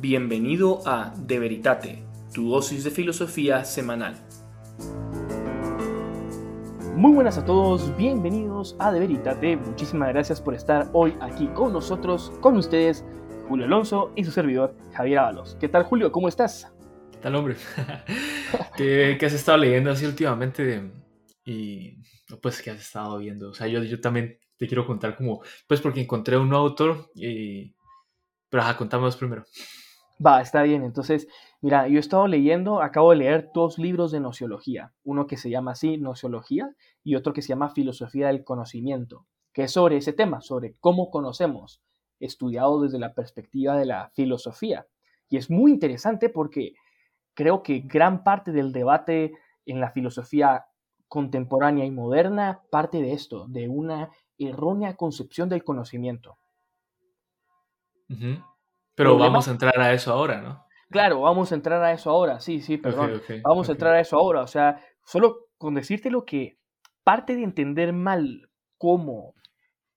Bienvenido a De Veritate, tu dosis de filosofía semanal. Muy buenas a todos, bienvenidos a De Veritate. Muchísimas gracias por estar hoy aquí con nosotros, con ustedes, Julio Alonso y su servidor Javier Ábalos. ¿Qué tal, Julio? ¿Cómo estás? ¿Qué tal, hombre? ¿Qué, has estado leyendo así últimamente? Y pues, ¿qué has estado viendo? O sea, yo, yo también te quiero contar como, pues porque encontré un nuevo autor y... Pero ajá, contamos primero. Va, está bien. Entonces, mira, yo he estado leyendo, acabo de leer dos libros de nociología. Uno que se llama así, Nociología, y otro que se llama Filosofía del Conocimiento, que es sobre ese tema, sobre cómo conocemos, estudiado desde la perspectiva de la filosofía. Y es muy interesante porque creo que gran parte del debate en la filosofía contemporánea y moderna parte de esto, de una errónea concepción del conocimiento. Pero vamos a entrar a eso ahora, ¿no? Claro, vamos a entrar a eso ahora, sí, sí, perdón. vamos a entrar a eso ahora, o sea, solo con decirte lo que parte de entender mal cómo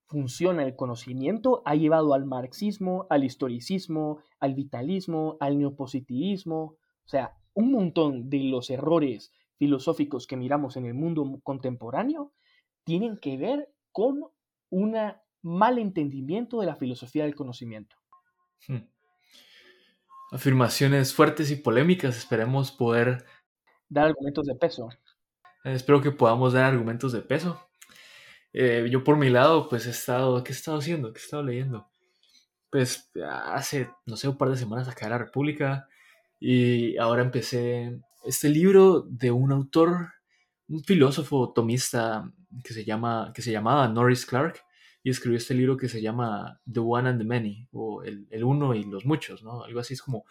funciona el conocimiento ha llevado al marxismo, al historicismo, al vitalismo, al neopositivismo, o sea, un montón de los errores filosóficos que miramos en el mundo contemporáneo tienen que ver con un mal entendimiento de la filosofía del conocimiento. Hmm. Afirmaciones fuertes y polémicas, esperemos poder... Dar argumentos de peso. Eh, espero que podamos dar argumentos de peso. Eh, yo por mi lado, pues he estado... ¿Qué he estado haciendo? ¿Qué he estado leyendo? Pues hace, no sé, un par de semanas acá en la República y ahora empecé este libro de un autor, un filósofo tomista que se, llama, que se llamaba Norris Clark y escribió este libro que se llama The One and the Many, o El, Uno y los Muchos, ¿no? Algo así es como,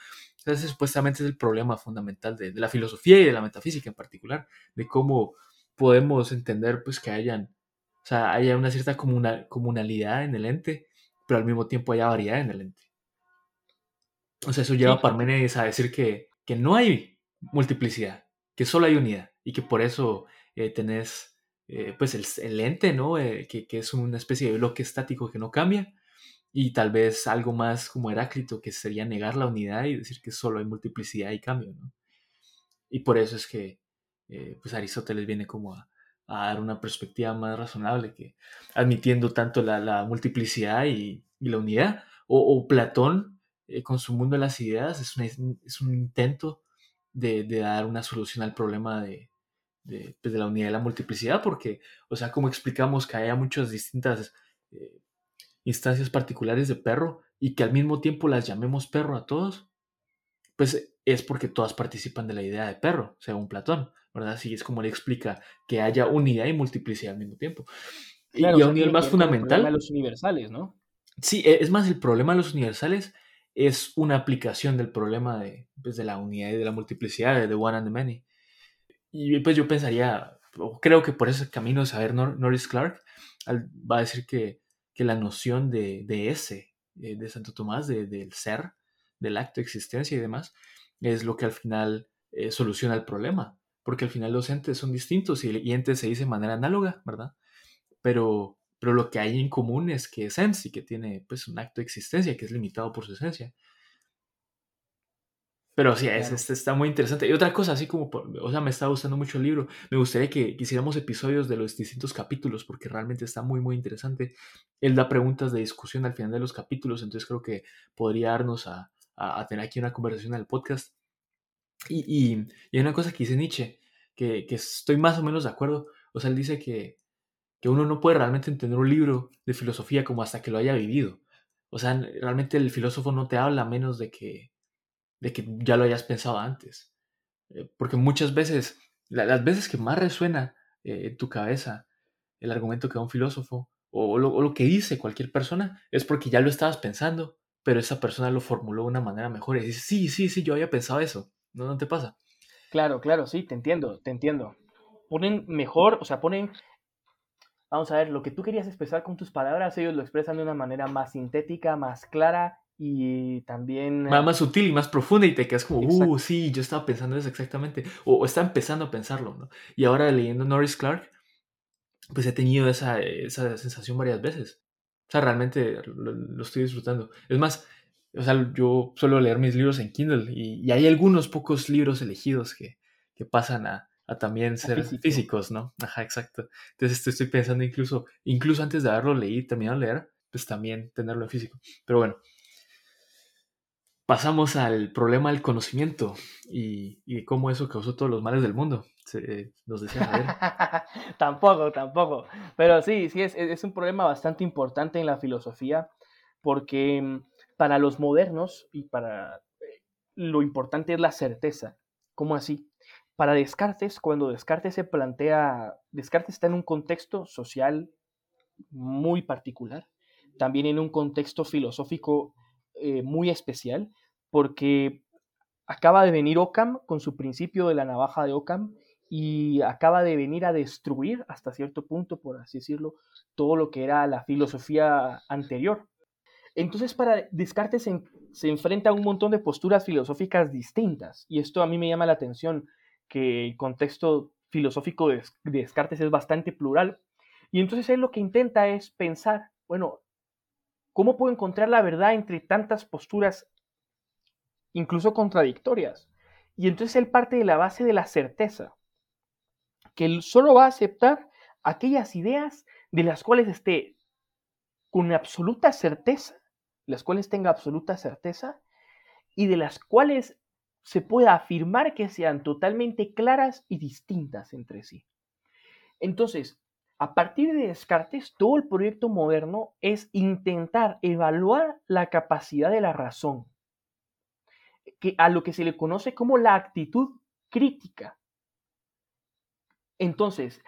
ese supuestamente es el problema fundamental de, la filosofía y de la metafísica en particular, de cómo podemos entender pues que hayan, o sea, haya una cierta comunalidad en el ente, pero al mismo tiempo haya variedad en el ente. O sea, eso lleva a Parménides a decir que, que no hay multiplicidad, que solo hay unidad y que por eso eh, tenés eh, pues el, ente, ¿no? Eh, que, es una especie de bloque estático que no cambia, y tal vez algo más como Heráclito, que sería negar la unidad y decir que solo hay multiplicidad y cambio. Y por eso es que eh, pues Aristóteles viene como a, dar una perspectiva más razonable, que admitiendo tanto la, multiplicidad y, la unidad, o, Platón con su mundo de las ideas es, es un intento de, dar una solución al problema de, pues, de, la unidad y la multiplicidad, porque, o sea, como explicamos que haya muchas distintas eh, instancias particulares de perro y que al mismo tiempo las llamemos perro a todos, pues es porque todas participan de la idea de perro, según Platón, ¿verdad? Así es como le explica que haya unidad y multiplicidad al mismo tiempo. y a un nivel más fundamental. los universales, ¿no? Sí, e, es más, el problema de los universales es una aplicación del problema de, pues, de la unidad y de la multiplicidad, de the one and the many. Y pues yo pensaría, creo que por ese camino de saber Norris Clark va a decir que, la noción de, ese, eh, de Santo Tomás, del ser, del acto de existencia y demás, es lo que al final eh, soluciona el problema. Porque al final los entes son distintos y, y ente se dice de manera análoga, ¿verdad? Pero, pero lo que hay en común es que es y que tiene pues un acto de existencia que es limitado por su esencia. Pero sí, es, este está muy interesante. Y otra cosa, así como, o sea, me está gustando mucho el libro. Me gustaría que hiciéramos episodios de los distintos capítulos porque realmente está muy, muy interesante. Él da preguntas de discusión al final de los capítulos, entonces creo que podría darnos a, a, tener aquí una conversación en el podcast. Y, y, hay una cosa que dice Nietzsche, que, que, estoy más o menos de acuerdo. O sea, él dice que, que uno no puede realmente entender un libro de filosofía como hasta que lo haya vivido. O sea, realmente el filósofo no te habla menos de que de que ya lo hayas pensado antes. Eh, porque muchas veces, las veces que más resuena eh, en tu cabeza el argumento que da un filósofo o lo, que dice cualquier persona es porque ya lo estabas pensando, pero esa persona lo formuló de una manera mejor y dices, sí, sí, sí, yo había pensado eso. ¿No, no te pasa? Claro, claro, sí, te entiendo, te entiendo. Ponen mejor, o sea, ponen vamos a ver, lo que tú querías expresar con tus palabras, ellos lo expresan de una manera más sintética, más clara y también... Más, más sutil y más profunda y te quedas como, uh, sí, yo estaba pensando eso exactamente, o, está empezando a pensarlo, ¿no? Y ahora leyendo Norris Clark, pues he tenido esa, esa sensación varias veces. O sea, realmente lo, estoy disfrutando. Es más, o sea, yo suelo leer mis libros en Kindle y, hay algunos pocos libros elegidos que, que pasan a, a también ser físicos, ¿no? Ajá, exacto. Entonces estoy pensando incluso, incluso antes de haberlo leído, terminado de leer, pues también tenerlo en físico. Pero bueno, pasamos al problema del conocimiento y, cómo eso causó todos los males del mundo. nos decía tampoco, tampoco. Pero sí, sí, es, es un problema bastante importante en la filosofía porque mm, para los modernos y para eh, lo importante es la certeza. ¿Cómo así? Para Descartes, cuando Descartes se plantea, Descartes está en un contexto social muy particular, también en un contexto filosófico eh, muy especial, porque acaba de venir Occam con su principio de la navaja de Occam y acaba de venir a destruir hasta cierto punto, por así decirlo, todo lo que era la filosofía anterior. Entonces, para Descartes se, enfrenta a un montón de posturas filosóficas distintas, y esto a mí me llama la atención, que el contexto filosófico de, Descartes es bastante plural, y entonces él lo que intenta es pensar, bueno, ¿cómo puedo encontrar la verdad entre tantas posturas, incluso contradictorias? Y entonces él parte de la base de la certeza, que él solo va a aceptar aquellas ideas de las cuales esté con absoluta certeza las cuales tenga absoluta certeza y de las cuales se pueda afirmar que sean totalmente claras y distintas entre sí. Entonces, a partir de Descartes, todo el proyecto moderno es intentar evaluar la capacidad de la razón, a lo que se le conoce como la actitud crítica. Entonces,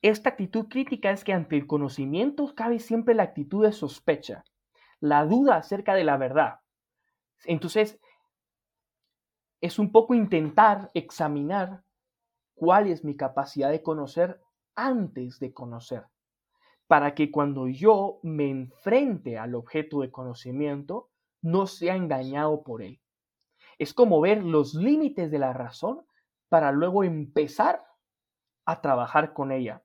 esta actitud crítica es que ante el conocimiento cabe siempre la actitud de sospecha la duda acerca de la verdad. Entonces, es un poco intentar examinar cuál es mi capacidad de conocer antes de conocer, para que cuando yo me enfrente al objeto de conocimiento, no sea engañado por él. Es como ver los límites de la razón para luego empezar a trabajar con ella.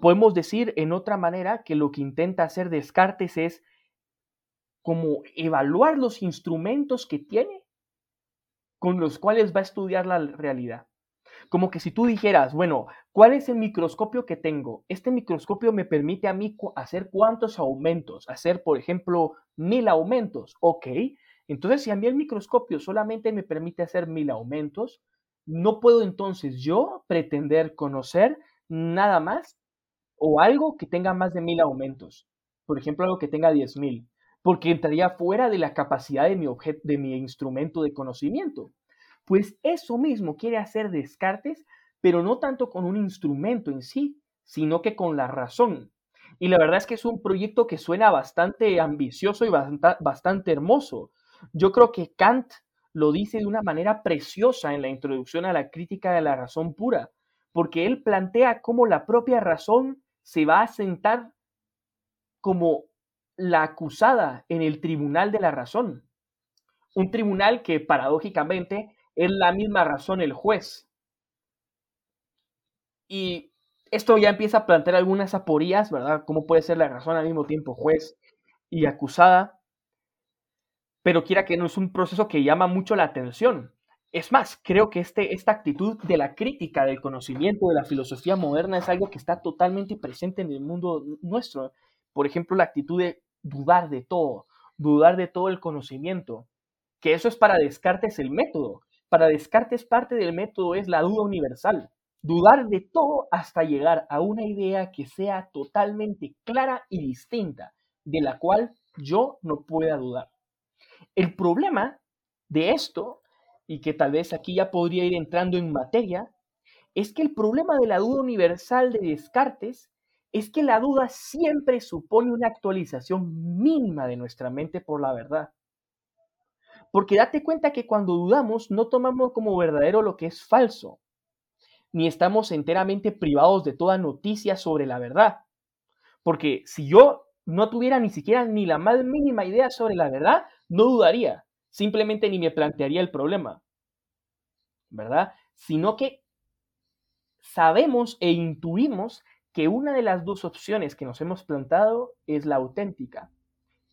Podemos decir en otra manera que lo que intenta hacer Descartes es como evaluar los instrumentos que tiene con los cuales va a estudiar la realidad. Como que si tú dijeras, bueno, ¿cuál es el microscopio que tengo? Este microscopio me permite a mí hacer cuántos aumentos, hacer, por ejemplo, mil aumentos. Ok, entonces si a mí el microscopio solamente me permite hacer mil aumentos, no puedo entonces yo pretender conocer nada más o algo que tenga más de mil aumentos. Por ejemplo, algo que tenga diez mil porque entraría fuera de la capacidad de mi, de mi instrumento de conocimiento. Pues eso mismo quiere hacer Descartes, pero no tanto con un instrumento en sí, sino que con la razón. Y la verdad es que es un proyecto que suena bastante ambicioso y bastante, hermoso. Yo creo que Kant lo dice de una manera preciosa en la introducción a la crítica de la razón pura, porque él plantea cómo la propia razón se va a sentar como la acusada en el tribunal de la razón. Un tribunal que paradójicamente es la misma razón el juez. Y esto ya empieza a plantear algunas aporías, ¿verdad? ¿Cómo puede ser la razón al mismo tiempo juez y acusada? Pero quiera que no es un proceso que llama mucho la atención. Es más, creo que este, esta actitud de la crítica del conocimiento, de la filosofía moderna, es algo que está totalmente presente en el mundo nuestro por ejemplo, la actitud de dudar de todo, dudar de todo el conocimiento, que eso es para Descartes el método. Para Descartes parte del método es la duda universal, dudar de todo hasta llegar a una idea que sea totalmente clara y distinta, de la cual yo no pueda dudar. El problema de esto, y que tal vez aquí ya podría ir entrando en materia, es que el problema de la duda universal de Descartes es que la duda siempre supone una actualización mínima de nuestra mente por la verdad. Porque date cuenta que cuando dudamos no tomamos como verdadero lo que es falso, ni estamos enteramente privados de toda noticia sobre la verdad. Porque si yo no tuviera ni siquiera ni la más mínima idea sobre la verdad, no dudaría, simplemente ni me plantearía el problema. ¿Verdad? Sino que sabemos e intuimos que una de las dos opciones que nos hemos plantado es la auténtica,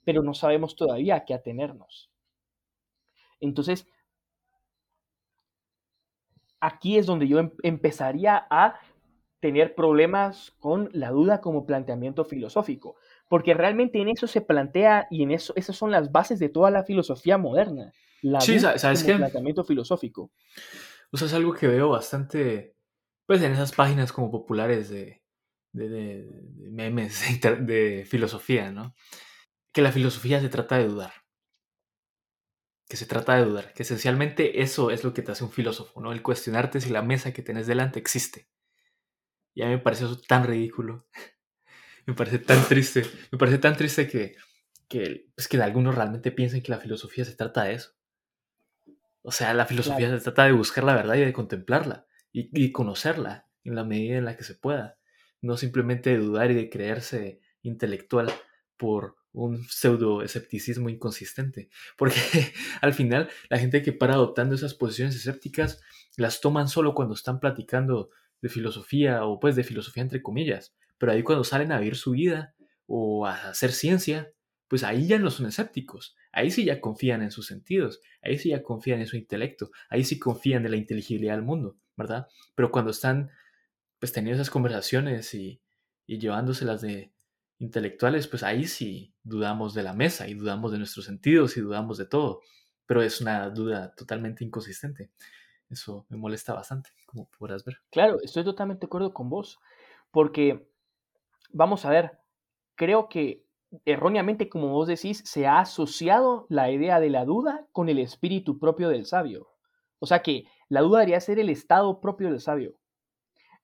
pero no sabemos todavía a qué atenernos. Entonces, aquí es donde yo em, empezaría a tener problemas con la duda como planteamiento filosófico, porque realmente en eso se plantea y en eso esas son las bases de toda la filosofía moderna. La sí, ¿sabes qué? planteamiento filosófico. O sea, es algo que veo bastante, pues en esas páginas como populares de, de, memes de filosofía, ¿no? Que la filosofía se trata de dudar. Que se trata de dudar. Que esencialmente eso es lo que te hace un filósofo, ¿no? El cuestionarte si la mesa que tenés delante existe. Y a mí me parece eso tan ridículo. Me parece tan triste. Me parece tan triste que, que, pues que algunos realmente piensen que la filosofía se trata de eso. O sea, la filosofía se trata de buscar la verdad y de contemplarla y, y, conocerla en la medida en la que se pueda. No simplemente de dudar y de creerse intelectual por un pseudo escepticismo inconsistente. Porque al final la gente que para adoptando esas posiciones escépticas las toman solo cuando están platicando de filosofía o pues de filosofía entre comillas. Pero ahí cuando salen a vivir su vida o a hacer ciencia, pues ahí ya no son escépticos. Ahí sí ya confían en sus sentidos, ahí sí ya confían en su intelecto, ahí sí confían en la inteligibilidad del mundo, ¿verdad? Pero cuando están pues teniendo esas conversaciones y, y llevándoselas de intelectuales, pues ahí sí dudamos de la mesa y dudamos de nuestros sentidos y dudamos de todo. Pero es una duda totalmente inconsistente. Eso me molesta bastante, como podrás ver. Claro, estoy totalmente de acuerdo con vos, porque vamos a ver, creo que erróneamente, como vos decís, se ha asociado la idea de la duda con el espíritu propio del sabio. O sea que la duda debería ser el estado propio del sabio.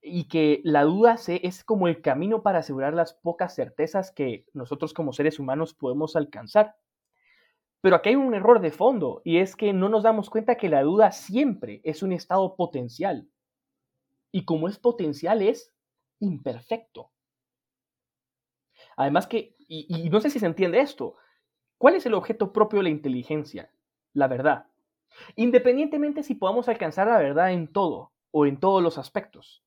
Y que la duda es como el camino para asegurar las pocas certezas que nosotros como seres humanos podemos alcanzar. Pero aquí hay un error de fondo y es que no nos damos cuenta que la duda siempre es un estado potencial. Y como es potencial es imperfecto. Además que, y, no sé si se entiende esto, ¿cuál es el objeto propio de la inteligencia? La verdad. Independientemente si podamos alcanzar la verdad en todo o en todos los aspectos.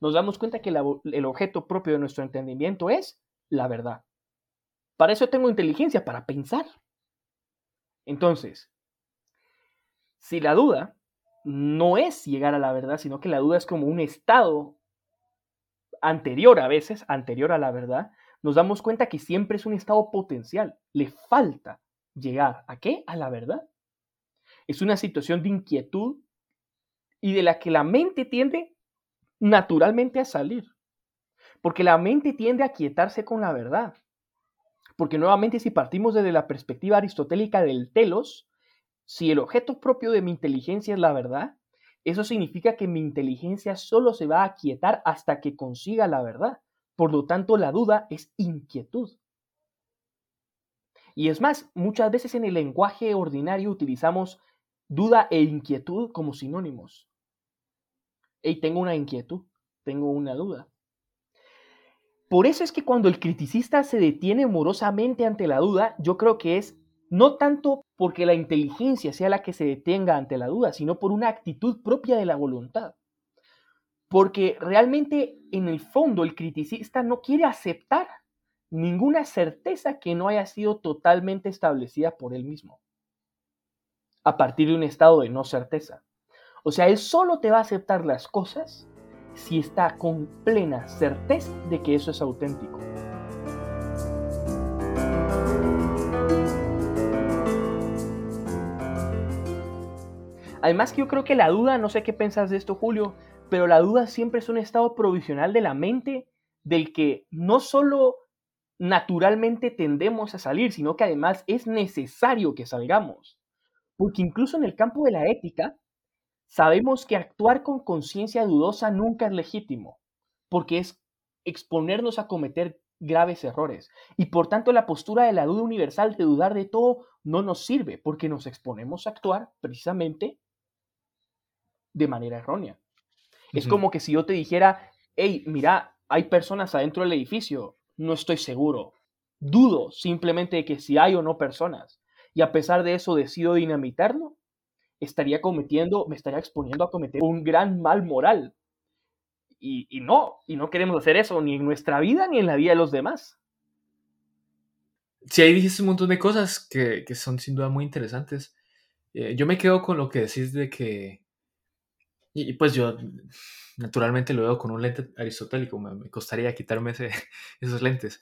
Nos damos cuenta que el objeto propio de nuestro entendimiento es la verdad. Para eso tengo inteligencia, para pensar. Entonces, si la duda no es llegar a la verdad, sino que la duda es como un estado anterior a veces, anterior a la verdad, nos damos cuenta que siempre es un estado potencial. Le falta llegar a qué? A la verdad. Es una situación de inquietud y de la que la mente tiende naturalmente a salir. Porque la mente tiende a quietarse con la verdad. Porque nuevamente si partimos desde la perspectiva aristotélica del telos, si el objeto propio de mi inteligencia es la verdad, eso significa que mi inteligencia solo se va a quietar hasta que consiga la verdad. Por lo tanto, la duda es inquietud. Y es más, muchas veces en el lenguaje ordinario utilizamos duda e inquietud como sinónimos. Y tengo una inquietud, tengo una duda. Por eso es que cuando el criticista se detiene morosamente ante la duda, yo creo que es no tanto porque la inteligencia sea la que se detenga ante la duda, sino por una actitud propia de la voluntad. Porque realmente en el fondo el criticista no quiere aceptar ninguna certeza que no haya sido totalmente establecida por él mismo, a partir de un estado de no certeza. O sea, él solo te va a aceptar las cosas si está con plena certeza de que eso es auténtico. Además que yo creo que la duda, no sé qué piensas de esto Julio, pero la duda siempre es un estado provisional de la mente del que no solo naturalmente tendemos a salir, sino que además es necesario que salgamos. Porque incluso en el campo de la ética, Sabemos que actuar con conciencia dudosa nunca es legítimo, porque es exponernos a cometer graves errores. Y por tanto la postura de la duda universal de dudar de todo no nos sirve, porque nos exponemos a actuar precisamente de manera errónea. Es como que si yo te dijera, hey, mira, hay personas adentro del edificio, no estoy seguro, dudo simplemente de que si hay o no personas, y a pesar de eso decido dinamitarlo, estaría cometiendo, me estaría exponiendo a cometer un gran mal moral. Y, no, y no queremos hacer eso ni en nuestra vida ni en la vida de los demás. Sí, ahí dijiste un montón de cosas que, son sin duda muy interesantes. Eh, yo me quedo con lo que decís de que, y, pues yo naturalmente lo veo con un lente aristotélico, me, costaría quitarme esos lentes.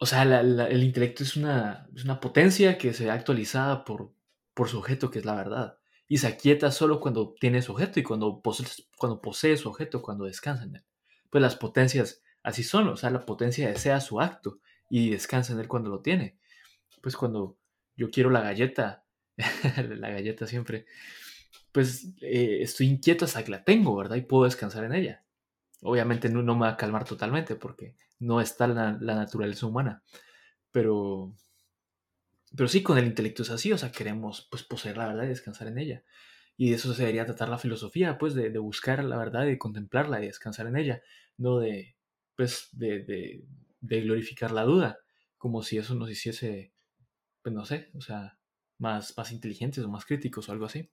O sea, el intelecto es una, es una potencia que se ve actualizada por, por su objeto, que es la verdad. Y se aquieta solo cuando tiene su objeto y cuando posee, cuando posee su objeto, cuando descansa en él. Pues las potencias así son, o sea, la potencia desea su acto y descansa en él cuando lo tiene. Pues cuando yo quiero la galleta, la galleta siempre, pues eh, estoy inquieto hasta que la tengo, ¿verdad? Y puedo descansar en ella. Obviamente no, me va a calmar totalmente porque no está la, naturaleza humana, pero, pero sí, con el intelecto es así, o sea, queremos pues poseer la verdad y descansar en ella. Y de eso se debería tratar la filosofía, pues de, de buscar la verdad de contemplarla y descansar en ella, no de, pues, de, de, de glorificar la duda, como si eso nos hiciese, pues no sé, o sea, más, más inteligentes o más críticos o algo así.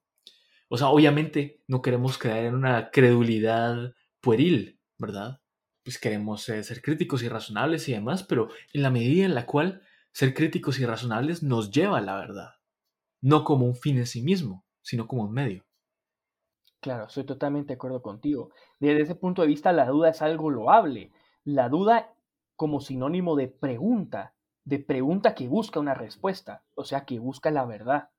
O sea, obviamente no queremos caer en una credulidad pueril, ¿verdad? Pues queremos ser críticos y razonables y demás, pero en la medida en la cual ser críticos y razonables nos lleva a la verdad, no como un fin en sí mismo, sino como un medio. Claro, estoy totalmente de acuerdo contigo. Desde ese punto de vista, la duda es algo loable. La duda como sinónimo de pregunta, de pregunta que busca una respuesta, o sea, que busca la verdad.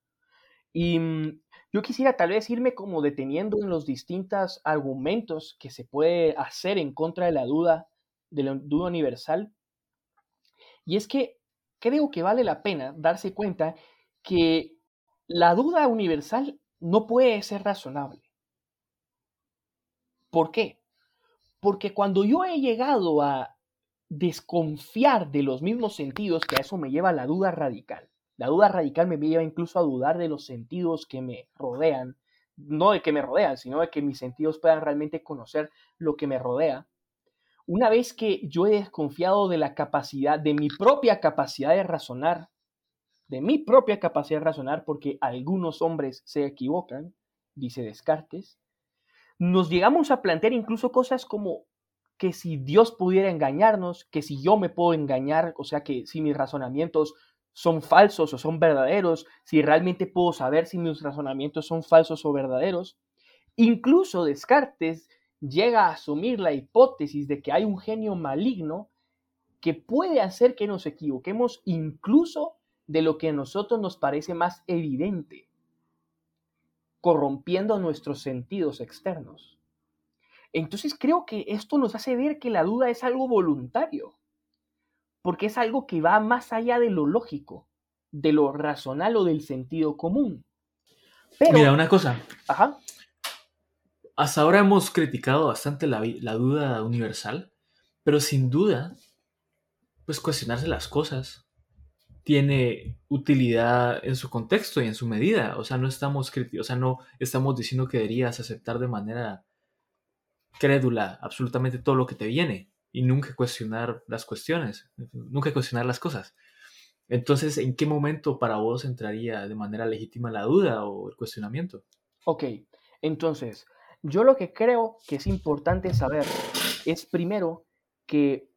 Y mm, yo quisiera tal vez irme como deteniendo en los distintos argumentos que se puede hacer en contra de la duda, de la duda universal. Y es que creo que vale la pena darse cuenta que la duda universal no puede ser razonable. ¿Por qué? Porque cuando yo he llegado a desconfiar de los mismos sentidos, que a eso me lleva la duda radical, la duda radical me lleva incluso a dudar de los sentidos que me rodean, no de que me rodean, sino de que mis sentidos puedan realmente conocer lo que me rodea. Una vez que yo he desconfiado de la capacidad, de mi propia capacidad de razonar, de mi propia capacidad de razonar, porque algunos hombres se equivocan, dice Descartes, nos llegamos a plantear incluso cosas como que si Dios pudiera engañarnos, que si yo me puedo engañar, o sea que si mis razonamientos son falsos o son verdaderos, si realmente puedo saber si mis razonamientos son falsos o verdaderos. Incluso Descartes llega a asumir la hipótesis de que hay un genio maligno que puede hacer que nos equivoquemos incluso de lo que a nosotros nos parece más evidente, corrompiendo nuestros sentidos externos. Entonces creo que esto nos hace ver que la duda es algo voluntario porque es algo que va más allá de lo lógico, de lo racional o del sentido común. Mira, una cosa. Ajá. Hasta ahora hemos criticado bastante la, duda universal, pero sin duda, pues cuestionarse las cosas tiene utilidad en su contexto y en su medida. O sea, no estamos, o sea, no estamos diciendo que deberías aceptar de manera crédula absolutamente todo lo que te viene y nunca cuestionar las cuestiones, nunca cuestionar las cosas. Entonces, ¿en qué momento para vos entraría de manera legítima la duda o el cuestionamiento? Ok, entonces, yo lo que creo que es importante saber es primero que,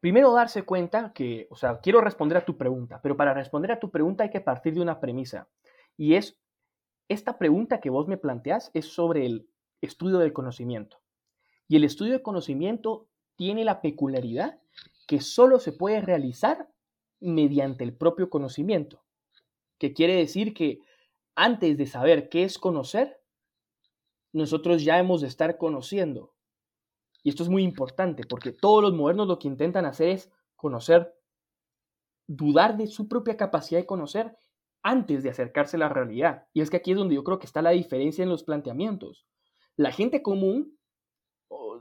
primero darse cuenta que, o sea, quiero responder a tu pregunta, pero para responder a tu pregunta hay que partir de una premisa. Y es, esta pregunta que vos me planteas es sobre el estudio del conocimiento. Y el estudio del conocimiento tiene la peculiaridad que solo se puede realizar mediante el propio conocimiento, que quiere decir que antes de saber qué es conocer, nosotros ya hemos de estar conociendo. Y esto es muy importante porque todos los modernos lo que intentan hacer es conocer, dudar de su propia capacidad de conocer antes de acercarse a la realidad. Y es que aquí es donde yo creo que está la diferencia en los planteamientos. La gente común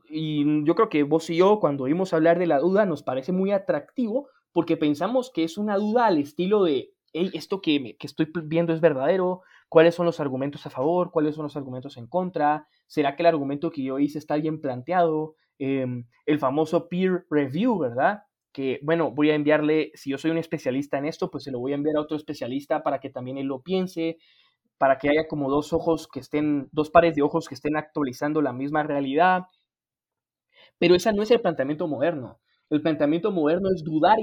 y yo creo que vos y yo, cuando oímos hablar de la duda, nos parece muy atractivo porque pensamos que es una duda al estilo de, esto que, que estoy viendo es verdadero, cuáles son los argumentos a favor, cuáles son los argumentos en contra, será que el argumento que yo hice está bien planteado, em, el famoso peer review, ¿verdad? Que, bueno, voy a enviarle, si yo soy un especialista en esto, pues se lo voy a enviar a otro especialista para que también él lo piense, para que haya como dos ojos que estén, dos pares de ojos que estén actualizando la misma realidad. Pero ese no es el planteamiento moderno. El planteamiento moderno es dudar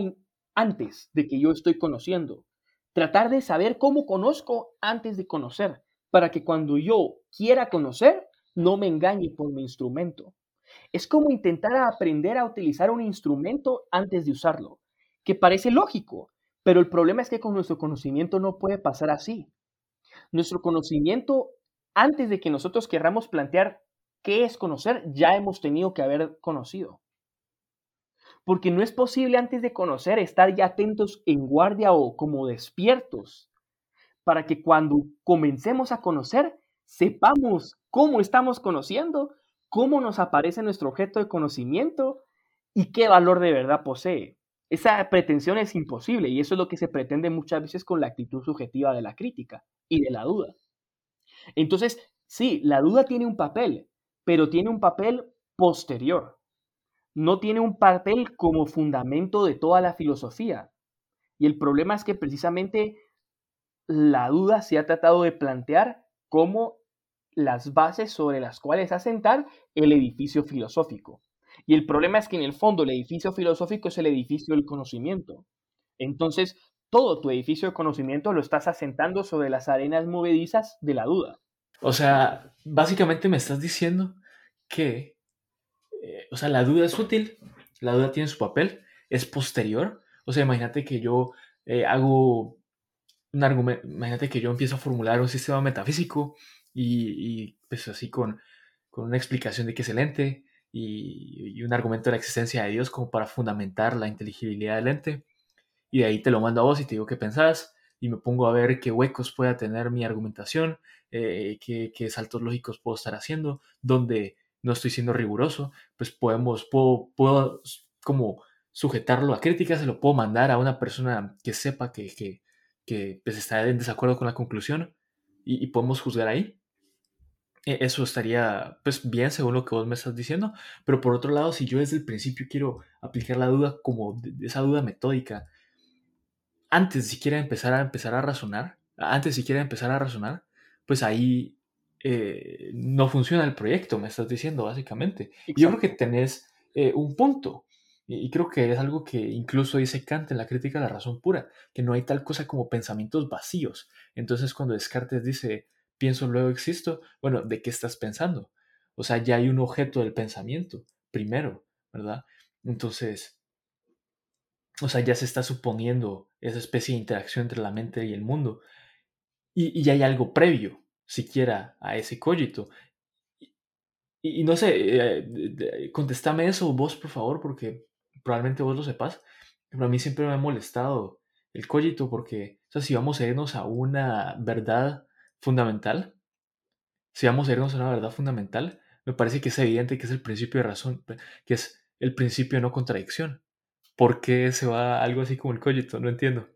antes de que yo estoy conociendo. Tratar de saber cómo conozco antes de conocer, para que cuando yo quiera conocer, no me engañe por mi instrumento. Es como intentar aprender a utilizar un instrumento antes de usarlo, que parece lógico, pero el problema es que con nuestro conocimiento no puede pasar así. Nuestro conocimiento, antes de que nosotros querramos plantear qué es conocer, ya hemos tenido que haber conocido. Porque no es posible antes de conocer estar ya atentos en guardia o como despiertos, para que cuando comencemos a conocer, sepamos cómo estamos conociendo, cómo nos aparece nuestro objeto de conocimiento y qué valor de verdad posee. Esa pretensión es imposible y eso es lo que se pretende muchas veces con la actitud subjetiva de la crítica y de la duda. Entonces, sí, la duda tiene un papel, pero tiene un papel posterior. No tiene un papel como fundamento de toda la filosofía. Y el problema es que precisamente la duda se ha tratado de plantear como las bases sobre las cuales asentar el edificio filosófico. Y el problema es que en el fondo el edificio filosófico es el edificio del conocimiento. Entonces, todo tu edificio de conocimiento lo estás asentando sobre las arenas movedizas de la duda. O sea, básicamente me estás diciendo que, eh, o sea, la duda es útil, la duda tiene su papel, es posterior. O sea, imagínate que yo eh, hago un argumento, imagínate que yo empiezo a formular un sistema metafísico y, y pues así con, con, una explicación de qué es el ente y, y, un argumento de la existencia de Dios como para fundamentar la inteligibilidad del ente. Y de ahí te lo mando a vos y te digo qué pensás y me pongo a ver qué huecos pueda tener mi argumentación, eh, qué, saltos lógicos puedo estar haciendo, donde no estoy siendo riguroso, pues podemos, puedo, puedo como sujetarlo a críticas, se lo puedo mandar a una persona que sepa que, que, que pues, está en desacuerdo con la conclusión y, podemos juzgar ahí. E, eso estaría pues bien según lo que vos me estás diciendo, pero por otro lado, si yo desde el principio quiero aplicar la duda como esa duda metódica, antes siquiera empezar a empezar a razonar, antes siquiera empezar a razonar, pues ahí eh, no funciona el proyecto, me estás diciendo básicamente. Yo creo que tenés eh, un punto. Y creo que es algo que incluso dice Kant en la crítica de la razón pura, que no hay tal cosa como pensamientos vacíos. Entonces cuando Descartes dice, pienso, luego existo, bueno, ¿de qué estás pensando? O sea, ya hay un objeto del pensamiento, primero, ¿verdad? Entonces, o sea, ya se está suponiendo esa especie de interacción entre la mente y el mundo. Y, ya hay algo previo, siquiera, a ese cogito. Y, no sé, eh, contestame eso vos, por favor, porque probablemente vos lo sepas. Pero a mí siempre me ha molestado el cogito porque, o sea, si vamos a irnos a una verdad fundamental, si vamos a irnos a una verdad fundamental, me parece que es evidente que es el principio de razón, que es el principio de no contradicción. ¿Por qué se va algo así como el cogito? No entiendo.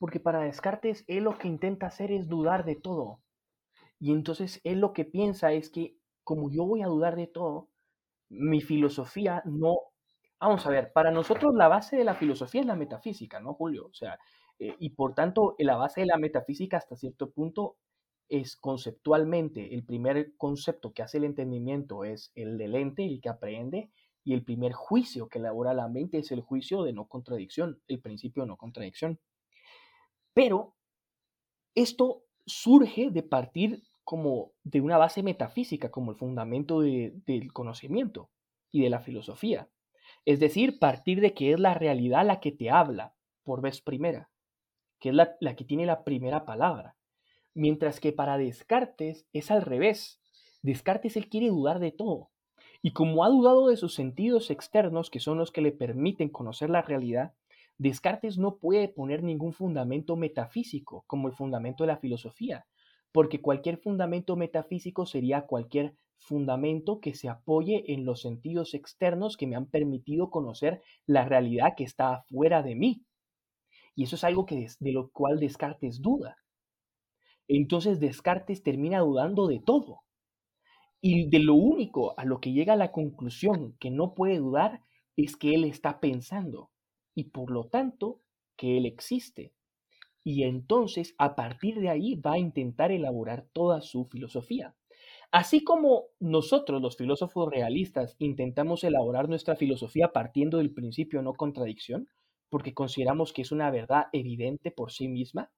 Porque para Descartes, él lo que intenta hacer es dudar de todo. Y entonces él lo que piensa es que como yo voy a dudar de todo, mi filosofía no... Vamos a ver, para nosotros la base de la filosofía es la metafísica, ¿no, Julio? O sea, eh, y por tanto, la base de la metafísica hasta cierto punto es conceptualmente, el primer concepto que hace el entendimiento es el del ente, el que aprende, y el primer juicio que elabora la mente es el juicio de no contradicción, el principio de no contradicción. Pero esto surge de partir como de una base metafísica, como el fundamento del conocimiento y de la filosofía. Es decir, partir de que es la realidad la que te habla por vez primera, que es la, la que tiene la primera palabra. Mientras que para Descartes es al revés. Descartes él quiere dudar de todo. Y como ha dudado de sus sentidos externos, que son los que le permiten conocer la realidad, Descartes no puede poner ningún fundamento metafísico como el fundamento de la filosofía, porque cualquier fundamento metafísico sería cualquier fundamento que se apoye en los sentidos externos que me han permitido conocer la realidad que está afuera de mí. Y eso es algo que de lo cual Descartes duda. Entonces Descartes termina dudando de todo. Y de lo único a lo que llega a la conclusión que no puede dudar es que él está pensando y por lo tanto que él existe. Y entonces a partir de ahí va a intentar elaborar toda su filosofía. Así como nosotros los filósofos realistas intentamos elaborar nuestra filosofía partiendo del principio no contradicción, porque consideramos que es una verdad evidente por sí misma,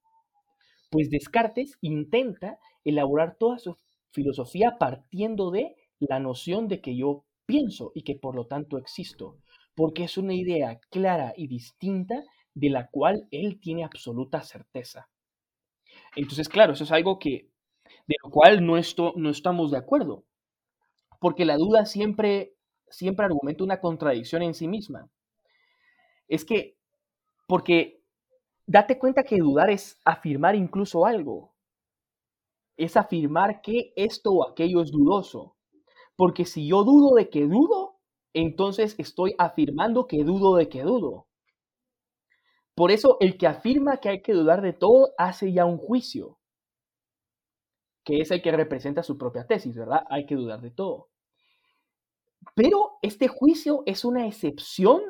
pues Descartes intenta elaborar toda su filosofía partiendo de la noción de que yo pienso y que por lo tanto existo, porque es una idea clara y distinta de la cual él tiene absoluta certeza. Entonces, claro, eso es algo que de lo cual no, no estamos de acuerdo, porque la duda siempre, siempre argumenta una contradicción en sí misma. Es que, porque date cuenta que dudar es afirmar incluso algo, es afirmar que esto o aquello es dudoso, porque si yo dudo de que dudo, entonces estoy afirmando que dudo de que dudo. Por eso el que afirma que hay que dudar de todo hace ya un juicio, que es el que representa su propia tesis, ¿verdad? Hay que dudar de todo. Pero este juicio es una excepción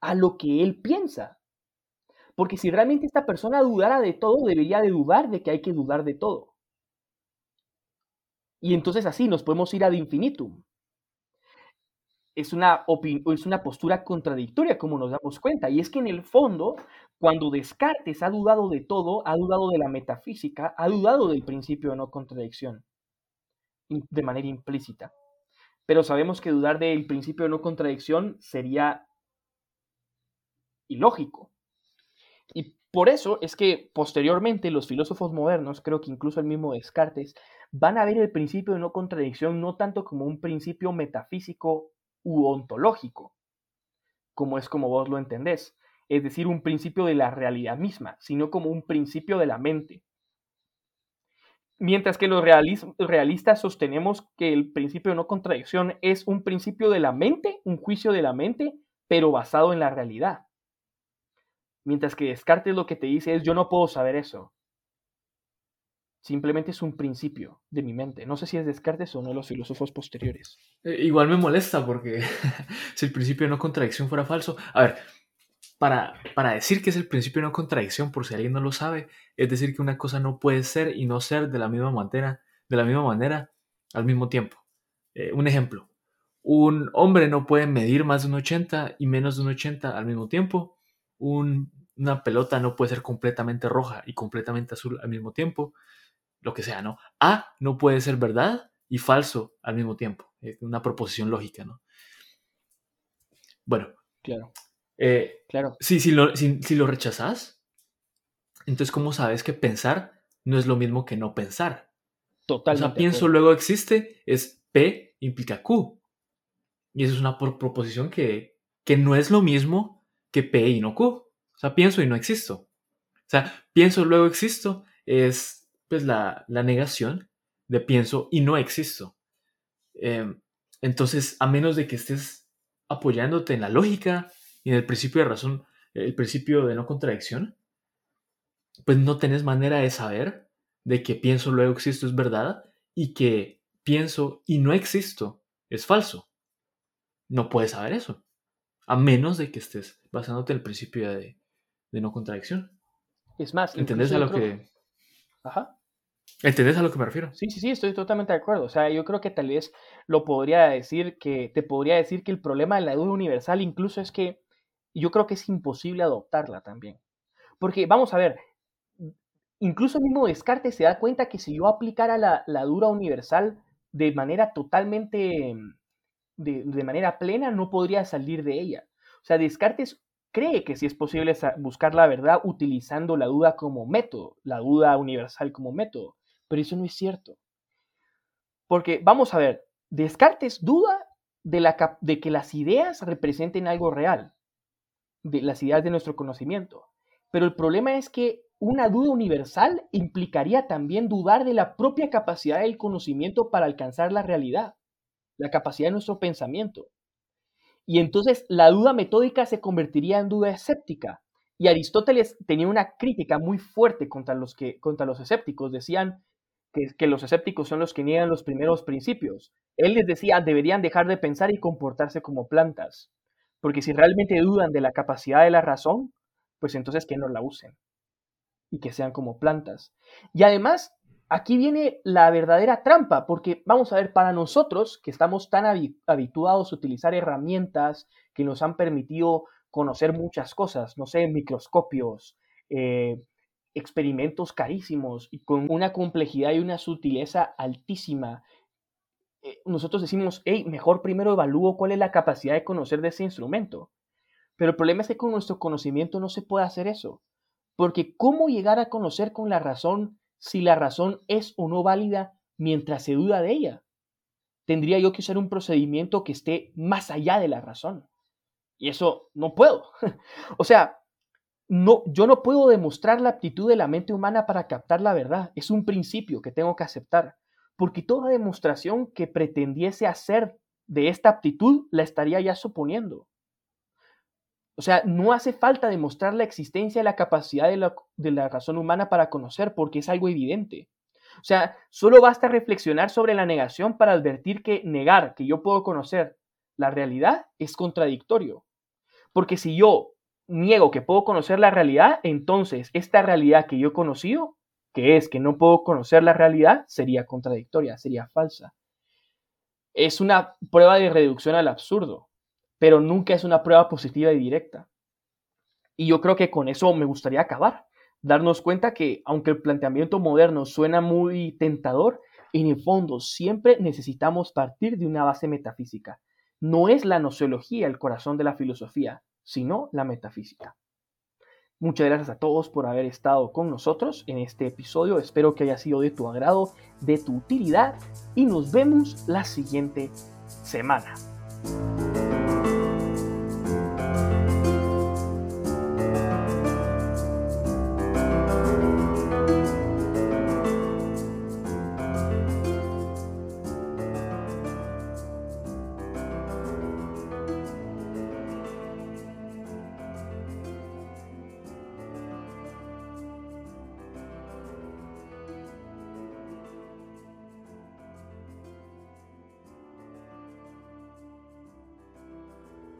a lo que él piensa. Porque si realmente esta persona dudara de todo, debería de dudar de que hay que dudar de todo. Y entonces así nos podemos ir ad infinitum es una, es una postura contradictoria, como nos damos cuenta. Y es que en el fondo, cuando Descartes ha dudado de todo, ha dudado de la metafísica, ha dudado del principio de no contradicción, de manera implícita. Pero sabemos que dudar del principio de no contradicción sería ilógico. Y por eso es que posteriormente los filósofos modernos, creo que incluso el mismo Descartes, van a ver el principio de no contradicción no tanto como un principio metafísico u ontológico, como es como vos lo entendés, es decir, un principio de la realidad misma, sino como un principio de la mente. Mientras que los realistas sostenemos que el principio de no contradicción es un principio de la mente, un juicio de la mente, pero basado en la realidad. Mientras que Descartes lo que te dice es yo no puedo saber eso. Simplemente es un principio de mi mente. No sé si es Descartes o no los filósofos posteriores. Eh, igual me molesta porque si el principio de no contradicción fuera falso. A ver, para, para decir que es el principio de no contradicción, por si alguien no lo sabe, es decir que una cosa no puede ser y no ser de la misma manera, de la misma manera al mismo tiempo. Eh, un ejemplo. Un hombre no puede medir más de un 80 y menos de un 80 al mismo tiempo. una pelota no puede ser completamente roja y completamente azul al mismo tiempo lo que sea, ¿no? A no puede ser verdad y falso al mismo tiempo. Es una proposición lógica, ¿no? Bueno. Claro. Eh, claro. Si, si, lo, si, lo rechazas, entonces, ¿cómo sabes que pensar no es lo mismo que no pensar? Totalmente. O sea, pienso luego existe, es P implica Q. Y eso es una proposición que, que no es lo mismo que P y no Q. O sea, pienso y no existo. O sea, pienso luego existo es pues la, negación de pienso y no existo. Em, entonces, a menos de que estés apoyándote en la lógica y en el principio de razón, el principio de no contradicción, pues no tenés manera de saber de que pienso luego existo es verdad y que pienso y no existo es falso. No puedes saber eso, a menos de que estés basándote en el principio de, no contradicción. Es más, ¿entendés a lo que... Ajá. ¿Entendés a lo que me refiero? Sí, sí, sí, estoy totalmente de acuerdo. O sea, yo creo que tal vez lo podría decir que, te podría decir que el problema de la duda universal incluso es que yo creo que es imposible adoptarla también. Porque, vamos a ver, incluso el mismo Descartes se da cuenta que si yo aplicara la, la universal de manera totalmente, de, de manera plena, no podría salir de ella. O sea, Descartes cree que sí es posible buscar la verdad utilizando la duda como método, la duda universal como método. Pero eso no es cierto. Porque vamos a ver, Descartes duda de, que las ideas representen algo real, de las ideas de nuestro conocimiento. Pero el problema es que una duda universal implicaría también dudar de la propia capacidad del conocimiento para alcanzar la realidad, la capacidad de nuestro pensamiento. Y entonces la duda metódica se convertiría en duda escéptica. Y Aristóteles tenía una crítica muy fuerte contra los, que, contra los escépticos. Decían, que, los escépticos son los que niegan los primeros principios. Él les decía, deberían dejar de pensar y comportarse como plantas, porque si realmente dudan de la capacidad de la razón, pues entonces que no la usen y que sean como plantas. Y además, aquí viene la verdadera trampa, porque vamos a ver, para nosotros que estamos tan habituados a utilizar herramientas que nos han permitido conocer muchas cosas, no sé, microscopios, eh, experimentos carísimos y con una complejidad y una sutileza altísima. Eh, nosotros decimos, hey, mejor primero evalúo cuál es la capacidad de conocer de ese instrumento. Pero el problema es que con nuestro conocimiento no se puede hacer eso. Porque ¿cómo llegar a conocer con la razón si la razón es o no válida mientras se duda de ella? Tendría yo que usar un procedimiento que esté más allá de la razón. Y eso no puedo. o sea, no, yo no puedo demostrar la aptitud de la mente humana para captar la verdad. Es un principio que tengo que aceptar. Porque toda demostración que pretendiese hacer de esta aptitud la estaría ya suponiendo. O sea, no hace falta demostrar la existencia y la capacidad de la, de la, razón humana para conocer, porque es algo evidente. O sea, solo basta reflexionar sobre la negación para advertir que negar que yo puedo conocer la realidad es contradictorio. Porque si yo niego que puedo conocer la realidad, entonces esta realidad que yo he conocido, que es que no puedo conocer la realidad, sería contradictoria, sería falsa. Es una prueba de reducción al absurdo, pero nunca es una prueba positiva y directa. Y yo creo que con eso me gustaría acabar, darnos cuenta que aunque el planteamiento moderno suena muy tentador, en el fondo siempre necesitamos partir de una base metafísica no es la nociología el corazón de la filosofía, sino la metafísica. Muchas gracias a todos por haber estado con nosotros en este episodio. Espero que haya sido de tu agrado, de tu utilidad y nos vemos la siguiente semana.